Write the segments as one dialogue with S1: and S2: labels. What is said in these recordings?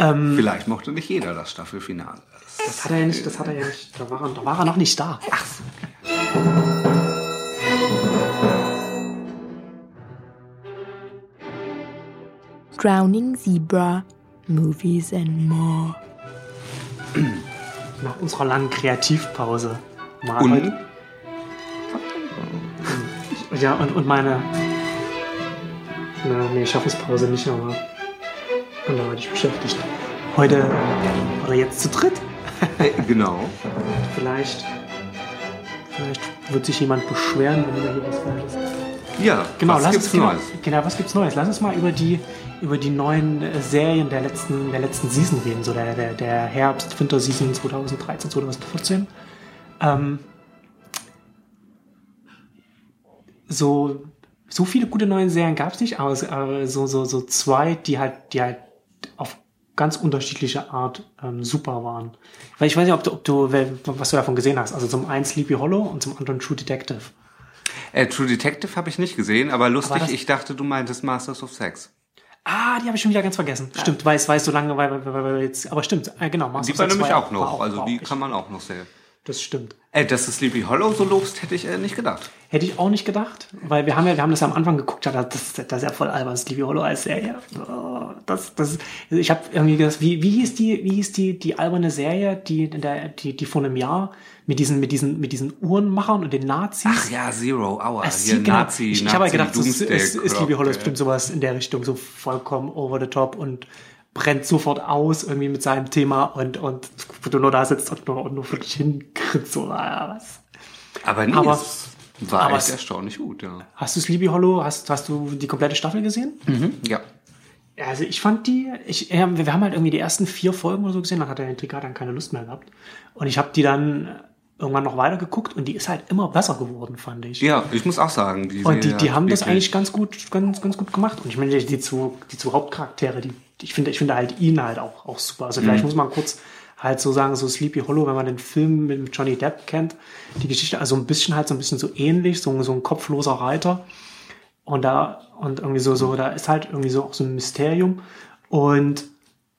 S1: Ähm,
S2: Vielleicht mochte nicht jeder das Staffelfinale.
S1: das hat er ja nicht, das hat er ja nicht. Da war er, da war er noch nicht da.
S2: Ach so.
S3: Drowning Zebra, Movies and More.
S1: Nach unserer langen Kreativpause. Mal
S2: Und?
S1: Ja, und, und meine. Na, nee, Schaffenspause nicht, aber. Anderweitig beschäftigt. Heute. Oder jetzt zu dritt.
S2: Genau.
S1: Vielleicht. Vielleicht wird sich jemand beschweren, wenn wir hier was Falsches.
S2: Ja,
S1: Genau,
S2: was gibt's
S1: uns, genau,
S2: Neues?
S1: genau, was gibt's Neues? Lass uns mal über die, über die neuen äh, Serien der letzten, der letzten Season reden, so der, der, der Herbst-Winter-Season 2013, 2014. Ähm, so, so viele gute neue Serien nicht, aber, es- aber so, so, so zwei, die halt, die halt auf ganz unterschiedliche Art ähm, super waren. Weil ich weiß nicht, ob du, ob du, was du davon gesehen hast. Also zum einen Sleepy Hollow und zum anderen True Detective.
S2: Äh, True Detective habe ich nicht gesehen, aber lustig,
S1: Aber
S2: ich dachte, du meintest Masters of Sex.
S1: Ah, die habe ich schon wieder ganz vergessen. Stimmt, weil es weiß so lange, weil, weil, weil, weil jetzt, aber stimmt, äh, genau. Master
S2: Die war nämlich
S1: ja-
S2: auch noch,
S1: war
S2: also
S1: war
S2: die
S1: ich-
S2: kann man auch noch sehen.
S1: Das stimmt.
S2: Äh, dass du Sleepy Hollow so lobst, hätte ich äh, nicht gedacht.
S1: Hätte ich auch nicht gedacht, weil wir haben ja, wir haben das ja am Anfang geguckt, ja, das, das ist ja voll albern, Sleepy Hollow als Serie. Oh, Das, das, ich habe irgendwie gedacht, wie, wie hieß die, wie hieß die, die alberne Serie, die, in der, die, die vor einem Jahr mit diesen, mit diesen, mit diesen Uhrenmachern und den Nazis?
S2: Ach ja, Zero Hour.
S1: Es
S2: Hier
S1: sieht genau,
S2: Nazi,
S1: ich, ich habe halt gedacht, so, ist, ist, ist Sleepy Hollow
S2: äh.
S1: bestimmt sowas in der Richtung, so vollkommen over the top und brennt sofort aus irgendwie mit seinem Thema und, und du nur da sitzt und nur, und nur wirklich hingrinst, so, ah, was.
S2: Aber nee,
S1: Aber-
S2: es war
S1: aber
S2: echt
S1: es-
S2: erstaunlich gut, ja.
S1: Hast du Sleepy Hollow, hast, hast du die komplette Staffel gesehen?
S2: Ja.
S1: Also ich fand die, ich, ja, wir haben halt irgendwie die ersten vier Folgen oder so gesehen, dann hat der Intrigat dann keine Lust mehr gehabt. Und ich habe die dann irgendwann noch weiter geguckt und die ist halt immer besser geworden, fand ich.
S2: Ja, ich muss auch sagen, die
S1: Und die, die
S2: hat
S1: haben das eigentlich ganz gut, ganz, ganz gut gemacht. Und ich meine, die, die, zwei, die zwei Hauptcharaktere, die, ich finde, ich finde halt ihn halt auch, auch super. Also
S2: Mhm.
S1: vielleicht muss man kurz halt so sagen, so Sleepy Hollow, wenn man den Film mit Johnny Depp kennt, die Geschichte, also ein bisschen halt so ein bisschen so ähnlich, so, so ein kopfloser Reiter. Und da, und irgendwie so, so, da ist halt irgendwie so auch so ein Mysterium. Und,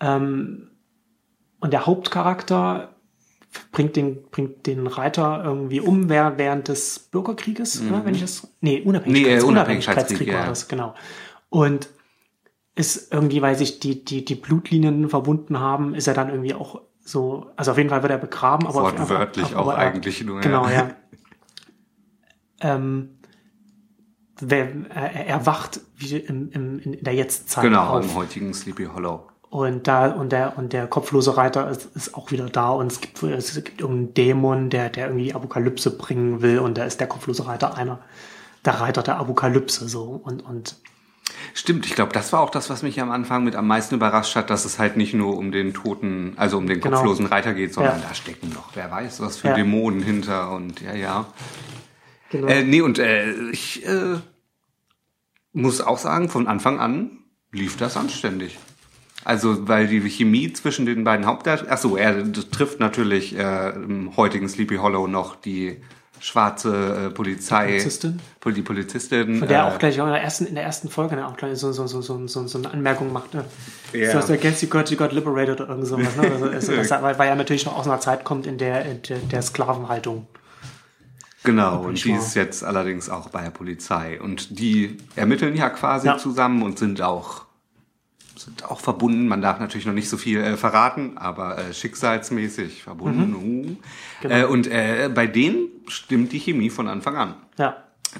S1: ähm, und der Hauptcharakter bringt den, bringt den Reiter irgendwie um während, des Bürgerkrieges, oder? Wenn ich das, nee, Unabhängigkeits,
S2: Nee, äh,
S1: Unabhängigkeitskrieg
S2: Unabhängigkeitskrieg,
S1: war
S2: ja.
S1: das, genau. Und ist irgendwie, weil sich die, die, die Blutlinien verbunden haben, ist er dann irgendwie auch so, also auf jeden Fall wird er begraben, aber
S2: Wortwörtlich
S1: aber-
S2: auch
S1: aber er-
S2: eigentlich nur, ja.
S1: Genau, ja. ähm, wer, er, er wacht wie im, im, in der Jetztzeit
S2: Genau,
S1: auf.
S2: im heutigen Sleepy Hollow.
S1: Und da, und der, und der kopflose Reiter ist, ist auch wieder da und es gibt, es gibt irgendeinen Dämon, der, der irgendwie die Apokalypse bringen will und da ist der kopflose Reiter einer, der Reiter der Apokalypse, so. Und, und,
S2: Stimmt, ich glaube, das war auch das, was mich am Anfang mit am meisten überrascht hat, dass es halt nicht nur um den toten, also um den
S1: Genau.
S2: kopflosen Reiter geht, sondern
S1: Ja.
S2: da stecken noch, wer weiß, was für
S1: Ja.
S2: Dämonen hinter und ja, ja.
S1: genau.
S2: Äh, nee, und äh, ich äh, muss auch sagen, von Anfang an lief das anständig. Also, weil die Chemie zwischen den beiden Hauptdarstellern, ach so, er trifft natürlich äh, im heutigen Sleepy Hollow noch die schwarze äh, Polizei,
S1: Polizistin?
S2: Pol- die Polizistin,
S1: Von der
S2: äh,
S1: auch gleich in der ersten, in der ersten Folge dann auch gleich so, so, so, so, so, so eine Anmerkung macht. Ne?
S2: Ja.
S1: So, I guess you got, you got liberated oder irgend sowas. Ne? Also, also, das, weil, weil er natürlich noch aus einer Zeit kommt in der, in der, der Sklavenhaltung.
S2: Genau, und die ist jetzt allerdings auch bei der Polizei. Und die ermitteln ja quasi
S1: Ja.
S2: zusammen und sind auch, sind auch verbunden. Man darf natürlich noch nicht so viel äh, verraten, aber äh, schicksalsmäßig verbunden. Uh.
S1: Genau.
S2: Äh, und äh, bei denen stimmt die Chemie von Anfang an.
S1: Ja.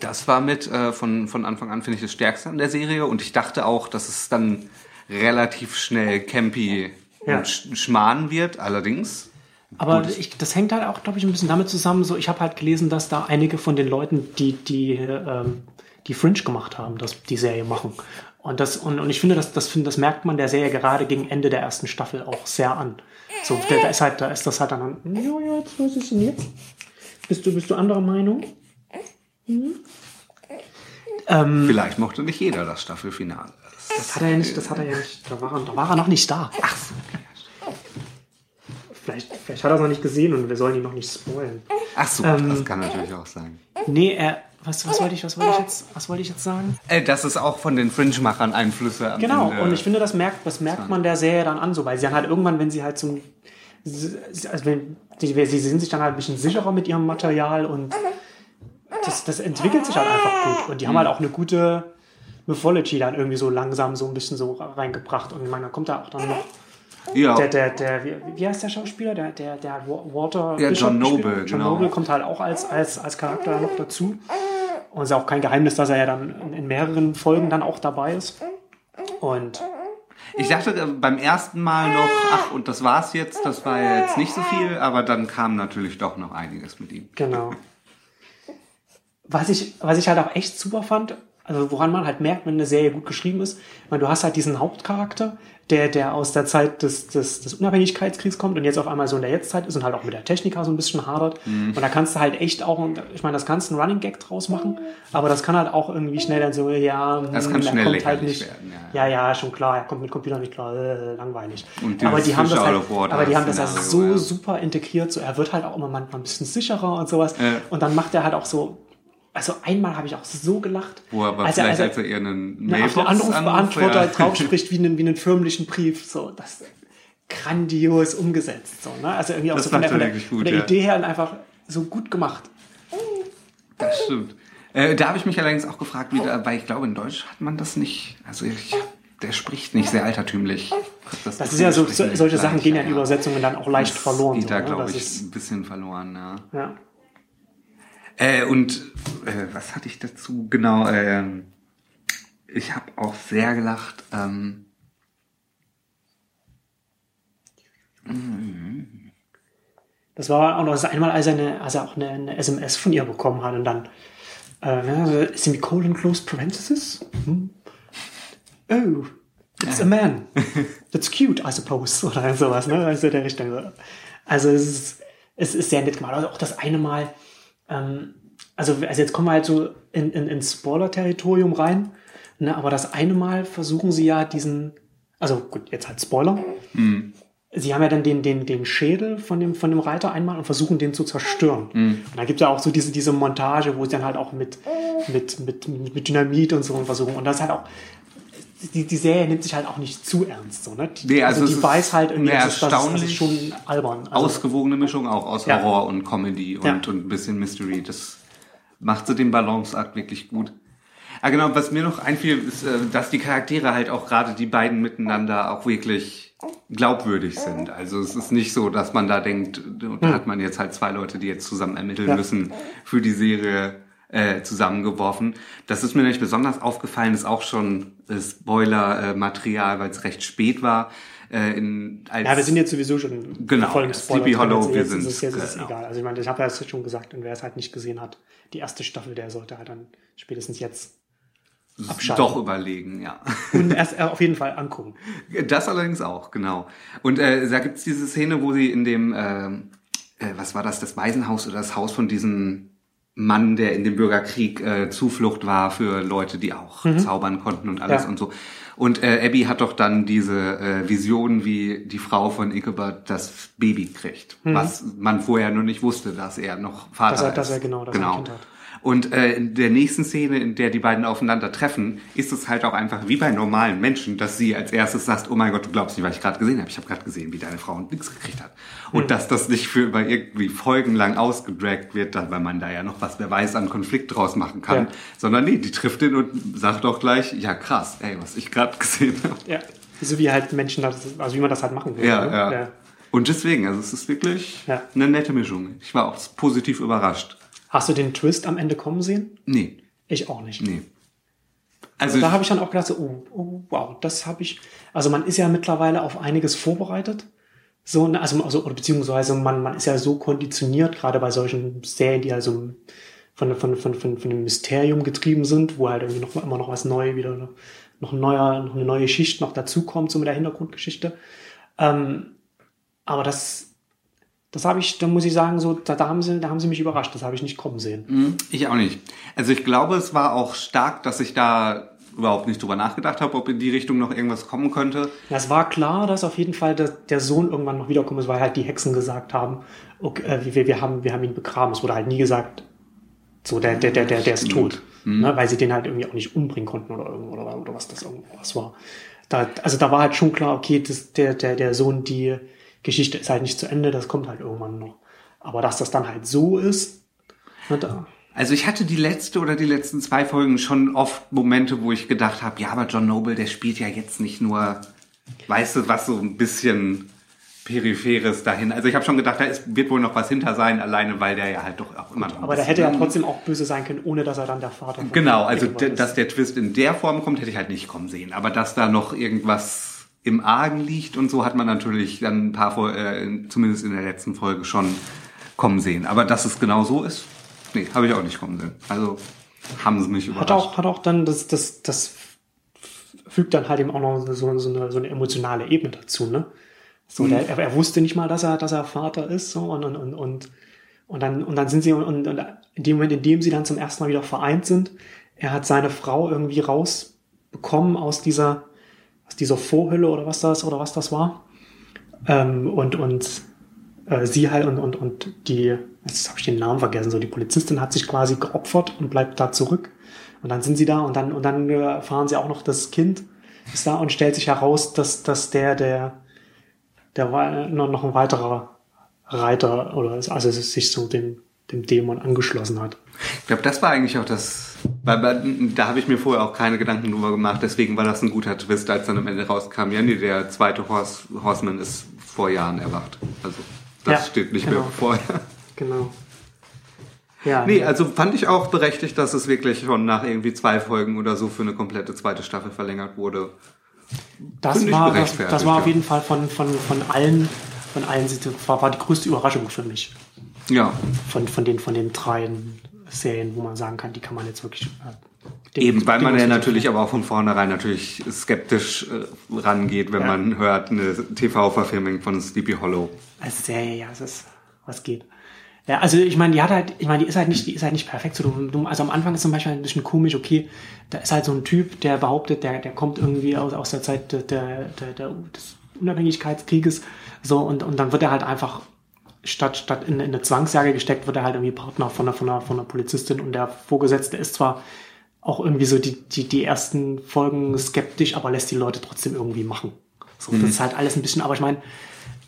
S2: Das war mit äh, von, von Anfang an, finde ich, das Stärkste an der Serie. Und ich dachte auch, dass es dann relativ schnell campy
S1: Ja.
S2: und sch schmarrn wird. Allerdings
S1: Aber ich, das hängt halt auch, glaube ich, ein bisschen damit zusammen. So, ich habe halt gelesen, dass da einige von den Leuten, die die ähm, die Fringe gemacht haben, das die Serie machen. Und das und, und ich finde, das das das merkt man der Serie gerade gegen Ende der ersten Staffel auch sehr an. So, da, ist halt da ist das halt dann ja ja jetzt was ist denn jetzt? Bist du bist du anderer Meinung? Ähm,
S2: vielleicht mochte nicht jeder das Staffelfinale.
S1: das hat er ja nicht, das hat er ja nicht. Da war er, da war er noch nicht da. Ach so. Vielleicht, vielleicht hat er es noch nicht gesehen und wir sollen ihn noch nicht spoilen.
S2: Ach so,
S1: Ähm,
S2: das kann natürlich auch sein.
S1: Nee, er, was, was wollte ich, was wollte ich jetzt, was wollte ich jetzt sagen?
S2: Äh, dass es auch von den Fringe-Machern Einflüsse
S1: Genau,
S2: Ende-
S1: und ich finde, das merkt, das merkt man der Serie dann an, so, weil sie dann halt irgendwann, wenn sie halt so, ein- also wenn, die, sie sind sich dann halt ein bisschen sicherer mit ihrem Material und das, das entwickelt sich halt einfach gut. Und die haben halt auch eine gute Mythology dann irgendwie so langsam so ein bisschen so reingebracht. Und ich meine, da kommt da auch dann noch
S2: ja,
S1: der, der, der, wie, wie heißt der Schauspieler? Der, der, der Walter
S2: Ja,
S1: Bishop
S2: John. Noble,
S1: John
S2: genau.
S1: Noble kommt halt auch als, als, als Charakter noch dazu. Und es ist auch kein Geheimnis, dass er ja dann in- mehreren Folgen dann auch dabei ist. Und
S2: ich dachte äh, beim ersten Mal noch, ach, und das war's jetzt, das war jetzt nicht so viel, aber dann kam natürlich doch noch einiges mit ihm.
S1: Genau. Was ich, was ich halt auch echt super fand, also woran man halt merkt, wenn eine Serie gut geschrieben ist, weil du hast halt diesen Hauptcharakter, der, der aus der Zeit des, des, des Unabhängigkeitskriegs kommt und jetzt auf einmal so in der Jetztzeit ist und halt auch mit der Techniker so ein bisschen hadert. Und da kannst du halt echt auch, ich meine, das kannst du einen Running Gag draus machen, aber das kann halt auch irgendwie schnell dann so, ja,
S2: Das
S1: hm,
S2: kann
S1: er
S2: schnell
S1: kommt halt nicht.
S2: werden,
S1: Ja, ja, schon klar, er kommt mit Computer nicht klar, äh, langweilig.
S2: Und dieses
S1: aber die haben das halt, aber die haben das halt
S2: Szenario,
S1: so
S2: ja.
S1: super integriert, so er wird halt auch immer manchmal ein bisschen sicherer und sowas.
S2: Ja.
S1: Und dann macht er halt auch so, also einmal habe ich auch so gelacht.
S2: Wo er aber
S1: als er,
S2: vielleicht,
S1: als
S2: als er eher einen
S1: er auf den
S2: Mailbox
S1: Anrufbeantworter
S2: anruft,
S1: drauf spricht wie einen, wie einen förmlichen Brief. So, das grandios umgesetzt. So, ne? Also irgendwie auch
S2: Das
S1: so von der, von
S2: er
S1: der,
S2: gut,
S1: von der
S2: ja.
S1: Idee her einfach so gut gemacht.
S2: Das stimmt. Äh, da habe ich mich allerdings auch gefragt, wie da, weil ich glaube, in Deutsch hat man das nicht. Also ich, der spricht nicht sehr altertümlich.
S1: Das ist ja so, so solche Sachen gehen ja in
S2: Übersetzungen
S1: dann auch leicht
S2: Das
S1: verloren.
S2: Geht
S1: so,
S2: da,
S1: ne?
S2: glaube
S1: Das
S2: ich,
S1: ist-
S2: ein bisschen verloren, ja.
S1: ja.
S2: Äh, und äh, was hatte ich dazu? Genau, ähm, ich habe auch sehr gelacht. Ähm,
S1: Das war auch noch das einmal, als er, eine, als er auch eine, eine SMS von ihr bekommen hat und dann äh, Semicolon close parenthesis. Hm. Oh, it's a man. That's cute, I suppose. Oder sowas, ne? Also der Richtung. Also es ist, es ist sehr nett gemacht. Also auch das eine Mal, ähm, also, also jetzt kommen wir halt so in, in, ins Spoiler-Territorium rein, ne? aber das eine Mal versuchen sie ja diesen, also gut, jetzt halt Spoiler. Sie haben ja dann den, den, den Schädel von dem, von dem Reiter einmal und versuchen den zu zerstören. Und da gibt es ja auch so diese, diese Montage, wo sie dann halt auch mit, mit, mit, mit Dynamit und so versuchen. Und das ist halt auch, die, die Serie nimmt sich halt auch nicht zu ernst. So, ne? Die,
S2: Nee, also
S1: also, die weiß halt irgendwie, das ist, das, ist- das ist
S2: erstaunlich
S1: schon albern. Also,
S2: ausgewogene Mischung auch aus
S1: Ja.
S2: Horror und Comedy und,
S1: Ja.
S2: und ein bisschen Mystery. Das macht so den Balanceakt wirklich gut. Ah, genau, was mir noch einfiel, ist, äh, dass die Charaktere halt auch gerade die beiden miteinander auch wirklich glaubwürdig sind. Also es ist nicht so, dass man da denkt, da hat man jetzt halt zwei Leute, die jetzt zusammen ermitteln
S1: Ja.
S2: müssen für die Serie äh, zusammengeworfen. Das ist mir nicht besonders aufgefallen, ist auch schon äh, Spoiler-Material, weil es recht spät war. Äh, in, als
S1: ja, wir sind jetzt sowieso schon
S2: Genau,
S1: voll
S2: Sleepy. Hollow, wir
S1: jetzt
S2: sind-
S1: ist es jetzt ist
S2: genau.
S1: egal. Also ich meine, ich habe ja das schon gesagt und wer es halt nicht gesehen hat, die erste Staffel, der sollte halt dann spätestens jetzt abschalten.
S2: doch überlegen, ja.
S1: und erst äh, auf jeden Fall angucken.
S2: Das allerdings auch, genau. Und äh, da gibt's diese Szene, wo sie in dem, ähm, äh, was war das, das Waisenhaus oder das Haus von diesem Mann, der in dem Bürgerkrieg äh, Zuflucht war für Leute, die auch zaubern konnten und alles
S1: Ja.
S2: und so. Und äh, Abby hat doch dann diese äh, Vision, wie die Frau von Ichabod das Baby kriegt, was man vorher nur nicht wusste, dass er noch Vater
S1: Dass er-
S2: ist.
S1: dass er genau, er ein Kind hat.
S2: Und äh, in der nächsten Szene, in der die beiden aufeinander treffen, ist es halt auch einfach wie bei normalen Menschen, dass sie als erstes sagt, oh mein Gott, du glaubst nicht, was ich gerade gesehen habe. Ich habe gerade gesehen, wie deine Frau nichts gekriegt hat. Und dass das nicht für über irgendwie folgenlang ausgedragt wird, da- weil man da ja noch was, wer weiß, an Konflikt draus machen kann.
S1: Ja.
S2: Sondern nee, die trifft ihn und sagt auch gleich, ja krass, ey, was ich gerade gesehen habe.
S1: Ja. So wie halt Menschen, das, also wie man das halt machen will.
S2: Ja,
S1: ne?
S2: ja, Und deswegen, also es ist wirklich
S1: Ja.
S2: eine nette Mischung. Ich war auch positiv überrascht.
S1: Hast du den Twist am Ende kommen sehen?
S2: Nee,
S1: Ich auch nicht.
S2: nee. Also
S1: Da habe ich dann auch gedacht, so, oh, oh wow, das habe ich. Also man ist ja mittlerweile auf einiges vorbereitet. So, ne, also, also beziehungsweise man, man ist ja so konditioniert, gerade bei solchen Serien, die also von, von, von, von, von dem Mysterium getrieben sind, wo halt irgendwie noch immer noch was Neues wieder, noch ein neuer, noch eine neue Schicht noch dazukommt, so mit der Hintergrundgeschichte. Ähm, aber das, das habe ich, da muss ich sagen, so, da, da haben sie, da haben sie mich überrascht. Das habe ich nicht kommen sehen.
S2: Hm, Ich auch nicht. Also ich glaube, es war auch stark, dass ich da überhaupt nicht drüber nachgedacht habe, ob in die Richtung noch irgendwas kommen könnte.
S1: Es war klar, dass auf jeden Fall der, der Sohn irgendwann noch wiederkommen ist, weil halt die Hexen gesagt haben, okay, äh, wir, wir, haben, wir haben ihn begraben. Es wurde halt nie gesagt, So, der, der, der, der, der ist tot. Ne, weil sie den halt irgendwie auch nicht umbringen konnten oder irgend oder, oder was das irgendwas war. Da, also da war halt schon klar, okay, das, der, der, der Sohn, die Geschichte ist halt nicht zu Ende, das kommt halt irgendwann noch. Aber dass das dann halt so ist, ne, da,
S2: Also ich hatte die letzte oder die letzten zwei Folgen schon oft Momente, wo ich gedacht habe, ja, aber John Noble, der spielt ja jetzt nicht nur, weißt du, was so ein bisschen peripheres dahin. Also ich habe schon gedacht, da ist, wird wohl noch was hinter sein, alleine weil der ja halt doch auch immer noch ein
S1: aber der hätte ja trotzdem auch böse sein können, ohne dass er dann der Vater
S2: Genau, also dass der Twist in der Form kommt, hätte ich halt nicht kommen sehen. Aber dass da noch irgendwas im Argen liegt und so hat man natürlich dann ein paar, äh, zumindest in der letzten Folge schon kommen sehen. Aber dass es genau so ist, nee, habe ich auch nicht kommen sehen. Also haben sie mich überrascht.
S1: Hat auch, hat auch dann, das, das, das fügt dann halt eben auch noch so, so, eine, so eine emotionale Ebene dazu, ne? So, der, er, er wusste nicht mal, dass er, dass er Vater ist, so, und, und, und, und, und dann, und dann sind sie, und, und in dem Moment, in dem sie dann zum ersten Mal wieder vereint sind, er hat seine Frau irgendwie rausbekommen aus dieser, aus dieser Vorhülle oder was das, oder was das war. Ähm, und, und, äh, sie halt und, und, und die, jetzt habe ich den Namen vergessen, so die Polizistin hat sich quasi geopfert und bleibt da zurück. Und dann sind sie da und dann, und dann äh, erfahren sie auch noch, das Kind ist da und stellt sich heraus, dass, dass der, der, der war noch, ein weiterer Reiter oder also sich so dem, dem Dämon angeschlossen hat.
S2: Ich glaube, das war eigentlich auch das, weil, da habe ich mir vorher auch keine Gedanken drüber gemacht. Deswegen war das ein guter Twist, als dann am Ende rauskam, ja, nee, der zweite Horse, Horseman ist vor Jahren erwacht. Also das
S1: Ja,
S2: steht nicht
S1: genau.
S2: mehr vorher.
S1: Genau. Ja,
S2: Nee, also fand ich auch berechtigt, dass es wirklich schon nach irgendwie zwei Folgen oder so für eine komplette zweite Staffel verlängert wurde.
S1: das war, das, das war auf
S2: ja.
S1: jeden Fall von, von, von allen, von allen, war, war die größte Überraschung für mich.
S2: Ja,
S1: Von, von den, von den drei Serien, wo man sagen kann, die kann man jetzt wirklich. Äh,
S2: eben, weil man ja natürlich aber auch von vornherein natürlich skeptisch äh, rangeht, wenn
S1: Ja.
S2: man hört, eine TV-Verfilmung von Sleepy Hollow.
S1: Als Serie, ja, es ist, was geht. Ja, also ich meine, die hat halt, ich meine, die ist halt nicht, die ist halt nicht perfekt. So, du, also am Anfang ist zum Beispiel ein bisschen komisch, okay, da ist halt so ein Typ, der behauptet, der, der kommt irgendwie aus, aus der Zeit der, der, der, des Unabhängigkeitskrieges, so, und, und dann wird er halt einfach statt, statt in, in eine Zwangsjacke gesteckt, wird er halt irgendwie Partner von einer, von einer, von einer Polizistin. Und der Vorgesetzte ist zwar auch irgendwie so die, die, die ersten Folgen skeptisch, aber lässt die Leute trotzdem irgendwie machen. So, das ist halt alles ein bisschen, aber ich meine,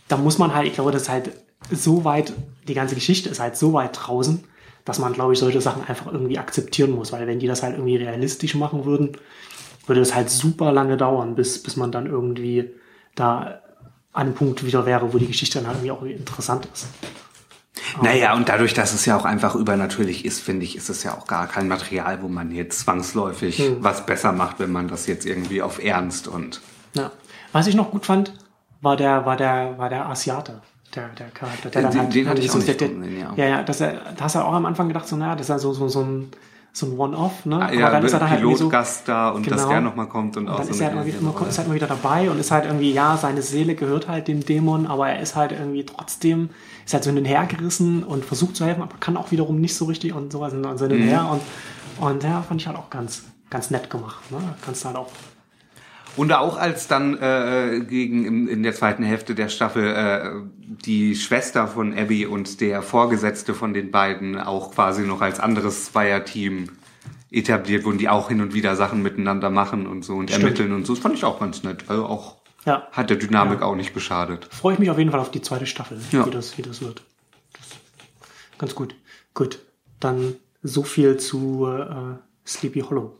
S1: da muss man halt, ich glaube, das ist halt so weit, die ganze Geschichte ist halt so weit draußen, dass man, glaube ich, solche Sachen einfach irgendwie akzeptieren muss, weil wenn die das halt irgendwie realistisch machen würden, würde es halt super lange dauern, bis, bis man dann irgendwie da an einem Punkt wieder wäre, wo die Geschichte dann halt irgendwie auch interessant ist.
S2: Naja, und dadurch, dass es ja auch einfach übernatürlich ist, finde ich, ist es ja auch gar kein Material, wo man jetzt zwangsläufig
S1: Hm.
S2: was besser macht, wenn man das jetzt irgendwie auf Ernst und
S1: Ja. Was ich noch gut fand, war der, war der, war der Asiate. Der, der Charakter, der
S2: Den- den hatte ich
S1: so-
S2: auch nicht
S1: der,
S2: kommen sehen, ja.
S1: ja, ja, dass er, da hast du auch am Anfang gedacht, so, naja, das ist ja so, so, so ein, so ein One-Off, ne?
S2: Ah, ja,
S1: dann ist er dann halt irgendwie so,
S2: Pilotgast da und dass
S1: Genau.
S2: der nochmal kommt und,
S1: und
S2: auch
S1: dann
S2: so
S1: ist er, halt immer ist halt immer wieder dabei und ist halt irgendwie, ja, seine Seele gehört halt dem Dämon, aber er ist halt irgendwie trotzdem, ist halt so hin und her gerissen und versucht zu helfen, aber kann auch wiederum nicht so richtig und sowas und so hin und her und, und ja, fand ich halt auch ganz, ganz nett gemacht, ne? Kannst du halt auch,
S2: Und auch als dann äh, gegen in, in der zweiten Hälfte der Staffel äh, die Schwester von Abby und der Vorgesetzte von den beiden auch quasi noch als anderes Zweierteam etabliert wurden, die auch hin und wieder Sachen miteinander machen und so und
S1: Stimmt.
S2: ermitteln und so. Das fand ich auch ganz nett. Also auch
S1: ja,
S2: hat der Dynamik auch nicht beschadet.
S1: freue ich mich auf jeden Fall auf die zweite Staffel,
S2: Ja.
S1: wie, das, wie das wird. Das, ganz gut. Gut, dann so viel zu äh, Sleepy Hollow.